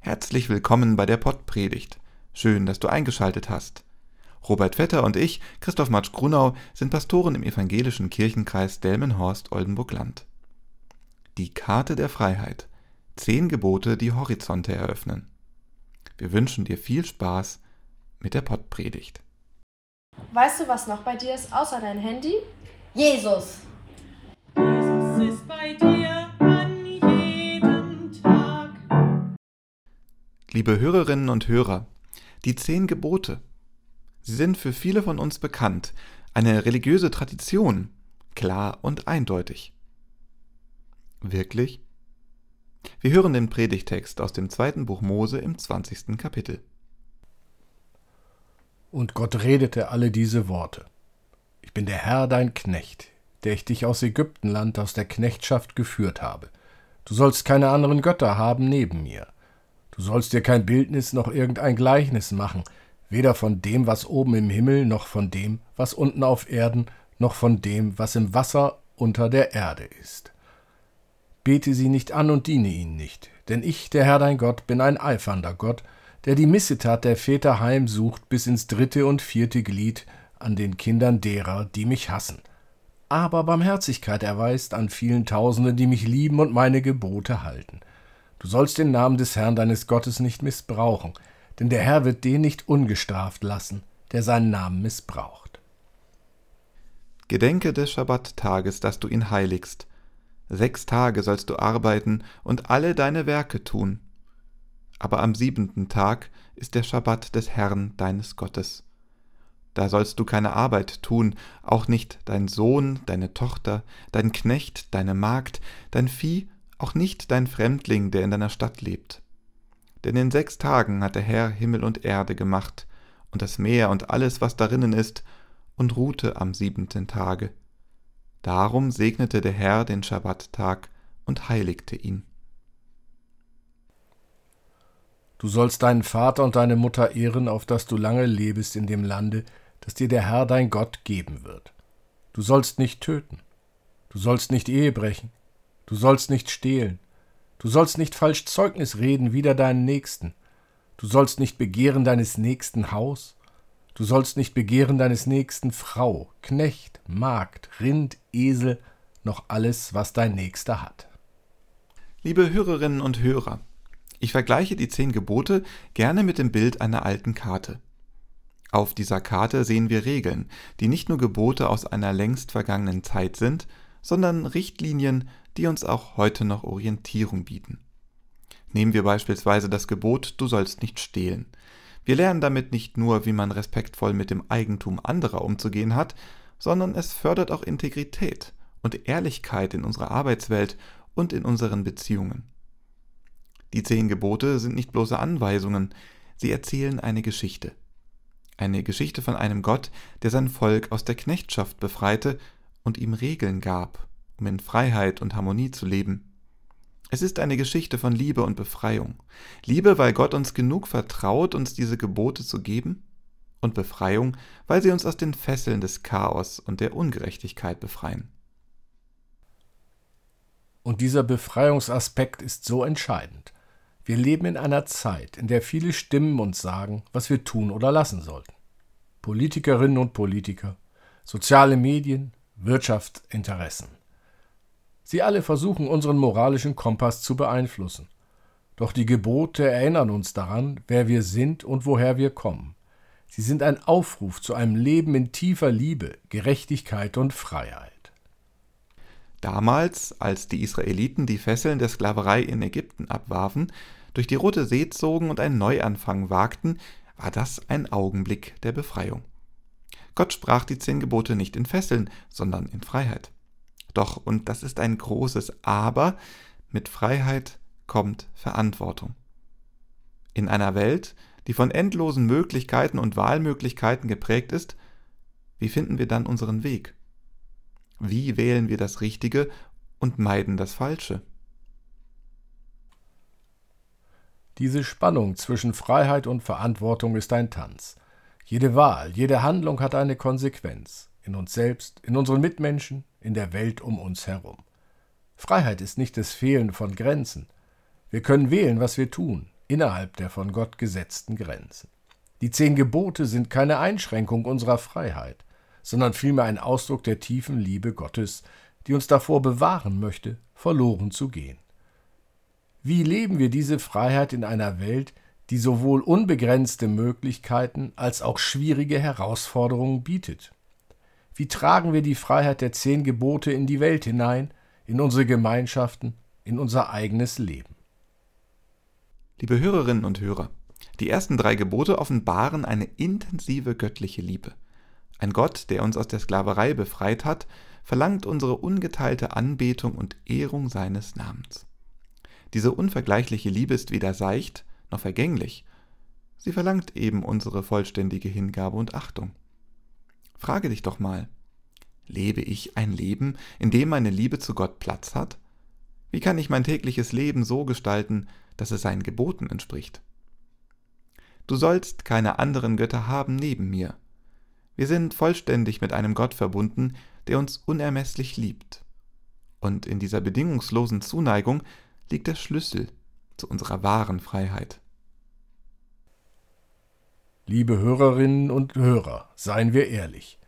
Herzlich willkommen bei der Pottpredigt. Schön, dass du eingeschaltet hast. Robert Vetter und ich, Christoph Matsch Grunau, sind Pastoren im evangelischen Kirchenkreis Delmenhorst-Oldenburg-Land. Die Karte der Freiheit. Zehn Gebote, die Horizonte eröffnen. Wir wünschen dir viel Spaß mit der Pottpredigt. Weißt du, was noch bei dir ist, außer dein Handy? Jesus. Jesus ist bei dir Liebe Hörerinnen und Hörer, die zehn Gebote. Sie sind für viele von uns bekannt, eine religiöse Tradition, klar und eindeutig. Wirklich? Wir hören den Predigtext aus dem zweiten Buch Mose im 20. Kapitel. Und Gott redete alle diese Worte. Ich bin der Herr dein Knecht, der ich dich aus Ägyptenland aus der Knechtschaft geführt habe. Du sollst keine anderen Götter haben neben mir. Du sollst dir kein Bildnis noch irgendein Gleichnis machen, weder von dem, was oben im Himmel, noch von dem, was unten auf Erden, noch von dem, was im Wasser unter der Erde ist. Bete sie nicht an und diene ihnen nicht, denn ich, der Herr dein Gott, bin ein eifernder Gott, der die Missetat der Väter heimsucht bis ins dritte und vierte Glied an den Kindern derer, die mich hassen, aber Barmherzigkeit erweist an vielen Tausenden, die mich lieben und meine Gebote halten. Du sollst den Namen des Herrn deines Gottes nicht missbrauchen, denn der Herr wird den nicht ungestraft lassen, der seinen Namen missbraucht. Gedenke des Schabbattages, dass du ihn heiligst. Sechs Tage sollst du arbeiten und alle deine Werke tun. Aber am siebenten Tag ist der Schabbat des Herrn deines Gottes. Da sollst du keine Arbeit tun, auch nicht dein Sohn, deine Tochter, dein Knecht, deine Magd, dein Vieh, auch nicht dein Fremdling, der in deiner Stadt lebt. Denn in sechs Tagen hat der Herr Himmel und Erde gemacht, und das Meer und alles, was darinnen ist, und ruhte am siebenten Tage. Darum segnete der Herr den Schabbattag und heiligte ihn. Du sollst deinen Vater und deine Mutter ehren, auf dass du lange lebest in dem Lande, das dir der Herr dein Gott geben wird. Du sollst nicht töten. Du sollst nicht Ehe brechen. Du sollst nicht stehlen. Du sollst nicht falsch Zeugnis reden wider deinen Nächsten. Du sollst nicht begehren deines Nächsten Haus. Du sollst nicht begehren deines Nächsten Frau, Knecht, Magd, Rind, Esel, noch alles, was dein Nächster hat. Liebe Hörerinnen und Hörer, ich vergleiche die zehn Gebote gerne mit dem Bild einer alten Karte. Auf dieser Karte sehen wir Regeln, die nicht nur Gebote aus einer längst vergangenen Zeit sind, sondern Richtlinien, die uns auch heute noch Orientierung bieten. Nehmen wir beispielsweise das Gebot Du sollst nicht stehlen. Wir lernen damit nicht nur, wie man respektvoll mit dem Eigentum anderer umzugehen hat, sondern es fördert auch Integrität und Ehrlichkeit in unserer Arbeitswelt und in unseren Beziehungen. Die zehn Gebote sind nicht bloße Anweisungen, sie erzählen eine Geschichte. Eine Geschichte von einem Gott, der sein Volk aus der Knechtschaft befreite und ihm Regeln gab, um in Freiheit und Harmonie zu leben. Es ist eine Geschichte von Liebe und Befreiung. Liebe, weil Gott uns genug vertraut, uns diese Gebote zu geben, und Befreiung, weil sie uns aus den Fesseln des Chaos und der Ungerechtigkeit befreien. Und dieser Befreiungsaspekt ist so entscheidend. Wir leben in einer Zeit, in der viele Stimmen uns sagen, was wir tun oder lassen sollten. Politikerinnen und Politiker, soziale Medien, Wirtschaftsinteressen. Sie alle versuchen unseren moralischen Kompass zu beeinflussen. Doch die Gebote erinnern uns daran, wer wir sind und woher wir kommen. Sie sind ein Aufruf zu einem Leben in tiefer Liebe, Gerechtigkeit und Freiheit. Damals, als die Israeliten die Fesseln der Sklaverei in Ägypten abwarfen, durch die Rote See zogen und einen Neuanfang wagten, war das ein Augenblick der Befreiung. Gott sprach die zehn Gebote nicht in Fesseln, sondern in Freiheit. Doch, und das ist ein großes Aber, mit Freiheit kommt Verantwortung. In einer Welt, die von endlosen Möglichkeiten und Wahlmöglichkeiten geprägt ist, wie finden wir dann unseren Weg? Wie wählen wir das Richtige und meiden das Falsche? Diese Spannung zwischen Freiheit und Verantwortung ist ein Tanz. Jede Wahl, jede Handlung hat eine Konsequenz. In uns selbst, in unseren Mitmenschen, in der Welt um uns herum. Freiheit ist nicht das Fehlen von Grenzen. Wir können wählen, was wir tun, innerhalb der von Gott gesetzten Grenzen. Die zehn Gebote sind keine Einschränkung unserer Freiheit, sondern vielmehr ein Ausdruck der tiefen Liebe Gottes, die uns davor bewahren möchte, verloren zu gehen. Wie leben wir diese Freiheit in einer Welt, die sowohl unbegrenzte Möglichkeiten als auch schwierige Herausforderungen bietet? Wie tragen wir die Freiheit der zehn Gebote in die Welt hinein, in unsere Gemeinschaften, in unser eigenes Leben? Liebe Hörerinnen und Hörer, die ersten drei Gebote offenbaren eine intensive göttliche Liebe. Ein Gott, der uns aus der Sklaverei befreit hat, verlangt unsere ungeteilte Anbetung und Ehrung seines Namens. Diese unvergleichliche Liebe ist weder seicht noch vergänglich. Sie verlangt eben unsere vollständige Hingabe und Achtung. Frage dich doch mal, lebe ich ein Leben, in dem meine Liebe zu Gott Platz hat? Wie kann ich mein tägliches Leben so gestalten, dass es seinen Geboten entspricht? Du sollst keine anderen Götter haben neben mir. Wir sind vollständig mit einem Gott verbunden, der uns unermesslich liebt. Und in dieser bedingungslosen Zuneigung liegt der Schlüssel zu unserer wahren Freiheit. Liebe Hörerinnen und Hörer, seien wir ehrlich.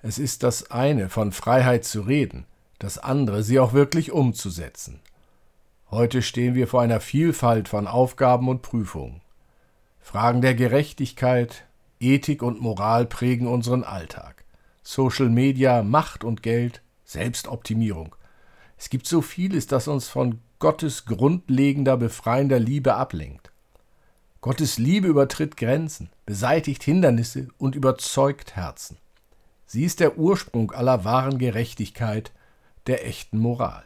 Es ist das eine, von Freiheit zu reden, das andere, sie auch wirklich umzusetzen. Heute stehen wir vor einer Vielfalt von Aufgaben und Prüfungen. Fragen der Gerechtigkeit, Ethik und Moral prägen unseren Alltag. Social Media, Macht und Geld, Selbstoptimierung. Es gibt so vieles, das uns von Gottes grundlegender, befreiender Liebe ablenkt. Gottes Liebe übertritt Grenzen, beseitigt Hindernisse und überzeugt Herzen. Sie ist der Ursprung aller wahren Gerechtigkeit, der echten Moral.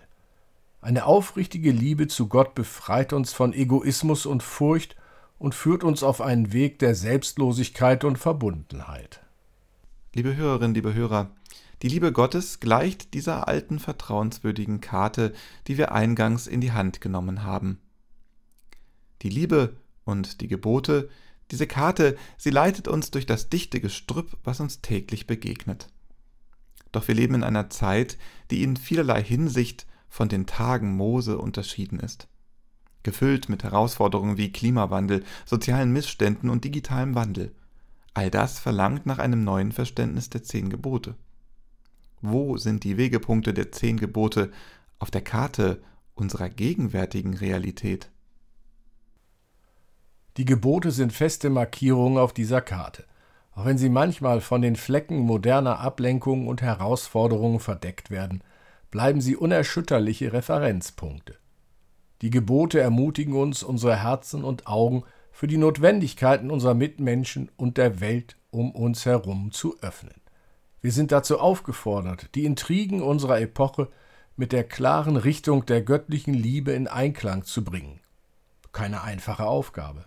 Eine aufrichtige Liebe zu Gott befreit uns von Egoismus und Furcht und führt uns auf einen Weg der Selbstlosigkeit und Verbundenheit. Liebe Hörerinnen, liebe Hörer, die Liebe Gottes gleicht dieser alten vertrauenswürdigen Karte, die wir eingangs in die Hand genommen haben. Die Liebe und die Gebote, diese Karte, sie leitet uns durch das dichte Gestrüpp, was uns täglich begegnet. Doch wir leben in einer Zeit, die in vielerlei Hinsicht von den Tagen Mose unterschieden ist gefüllt mit Herausforderungen wie Klimawandel, sozialen Missständen und digitalem Wandel. All das verlangt nach einem neuen Verständnis der zehn Gebote. Wo sind die Wegepunkte der zehn Gebote auf der Karte unserer gegenwärtigen Realität? Die Gebote sind feste Markierungen auf dieser Karte, auch wenn sie manchmal von den Flecken moderner Ablenkungen und Herausforderungen verdeckt werden, bleiben sie unerschütterliche Referenzpunkte. Die Gebote ermutigen uns, unsere Herzen und Augen für die Notwendigkeiten unserer Mitmenschen und der Welt um uns herum zu öffnen. Wir sind dazu aufgefordert, die Intrigen unserer Epoche mit der klaren Richtung der göttlichen Liebe in Einklang zu bringen. Keine einfache Aufgabe.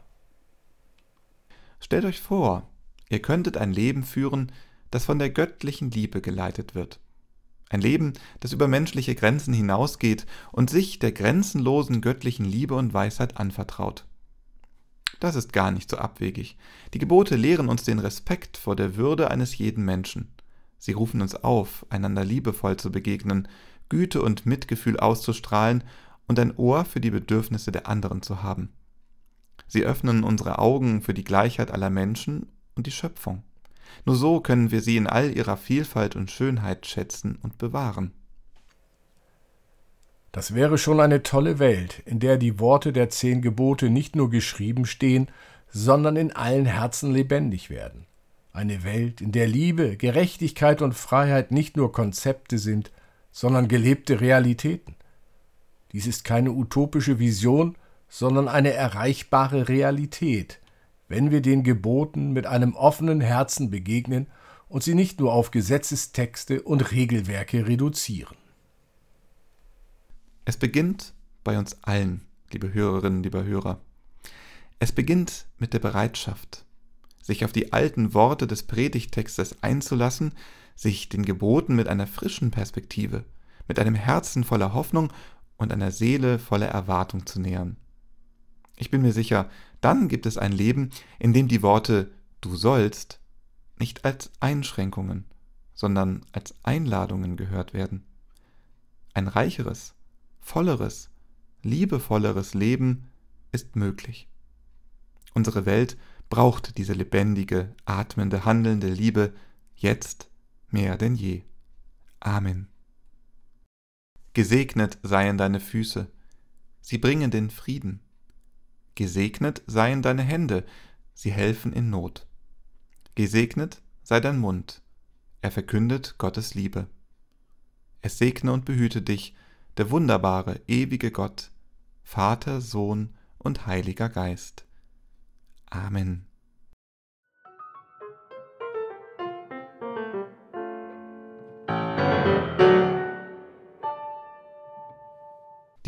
Stellt euch vor, ihr könntet ein Leben führen, das von der göttlichen Liebe geleitet wird. Ein Leben, das über menschliche Grenzen hinausgeht und sich der grenzenlosen göttlichen Liebe und Weisheit anvertraut. Das ist gar nicht so abwegig. Die Gebote lehren uns den Respekt vor der Würde eines jeden Menschen. Sie rufen uns auf, einander liebevoll zu begegnen, Güte und Mitgefühl auszustrahlen und ein Ohr für die Bedürfnisse der anderen zu haben. Sie öffnen unsere Augen für die Gleichheit aller Menschen und die Schöpfung. Nur so können wir sie in all ihrer Vielfalt und Schönheit schätzen und bewahren. Das wäre schon eine tolle Welt, in der die Worte der zehn Gebote nicht nur geschrieben stehen, sondern in allen Herzen lebendig werden. Eine Welt, in der Liebe, Gerechtigkeit und Freiheit nicht nur Konzepte sind, sondern gelebte Realitäten. Dies ist keine utopische Vision, sondern eine erreichbare Realität, wenn wir den Geboten mit einem offenen Herzen begegnen und sie nicht nur auf Gesetzestexte und Regelwerke reduzieren. Es beginnt bei uns allen, liebe Hörerinnen, lieber Hörer. Es beginnt mit der Bereitschaft, sich auf die alten Worte des Predigtextes einzulassen, sich den Geboten mit einer frischen Perspektive, mit einem Herzen voller Hoffnung und einer Seele voller Erwartung zu nähern. Ich bin mir sicher, dann gibt es ein Leben, in dem die Worte du sollst nicht als Einschränkungen, sondern als Einladungen gehört werden. Ein reicheres, volleres, liebevolleres Leben ist möglich. Unsere Welt braucht diese lebendige, atmende, handelnde Liebe jetzt mehr denn je. Amen. Gesegnet seien deine Füße, sie bringen den Frieden. Gesegnet seien deine Hände, sie helfen in Not. Gesegnet sei dein Mund, er verkündet Gottes Liebe. Es segne und behüte dich, der wunderbare, ewige Gott, Vater, Sohn und Heiliger Geist. Amen.